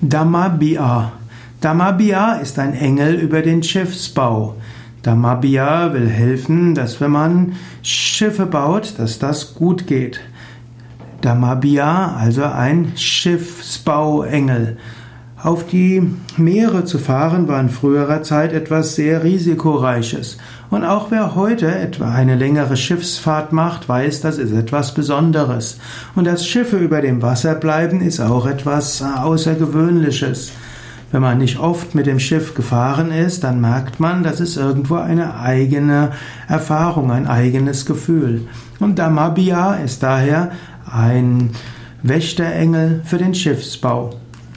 Damabhya. Damabhya ist ein Engel über den Schiffsbau. Damabhya will helfen, dass wenn man Schiffe baut, dass das gut geht. Damabhya, also ein Schiffsbauengel. Auf die Meere zu fahren war in früherer Zeit etwas sehr risikoreiches. Und auch wer heute etwa eine längere Schiffsfahrt macht, weiß, das ist etwas Besonderes. Und dass Schiffe über dem Wasser bleiben, ist auch etwas Außergewöhnliches. Wenn man nicht oft mit dem Schiff gefahren ist, dann merkt man, das ist irgendwo eine eigene Erfahrung, ein eigenes Gefühl. Und Damabhya ist daher ein Wächterengel für den Schiffsbau.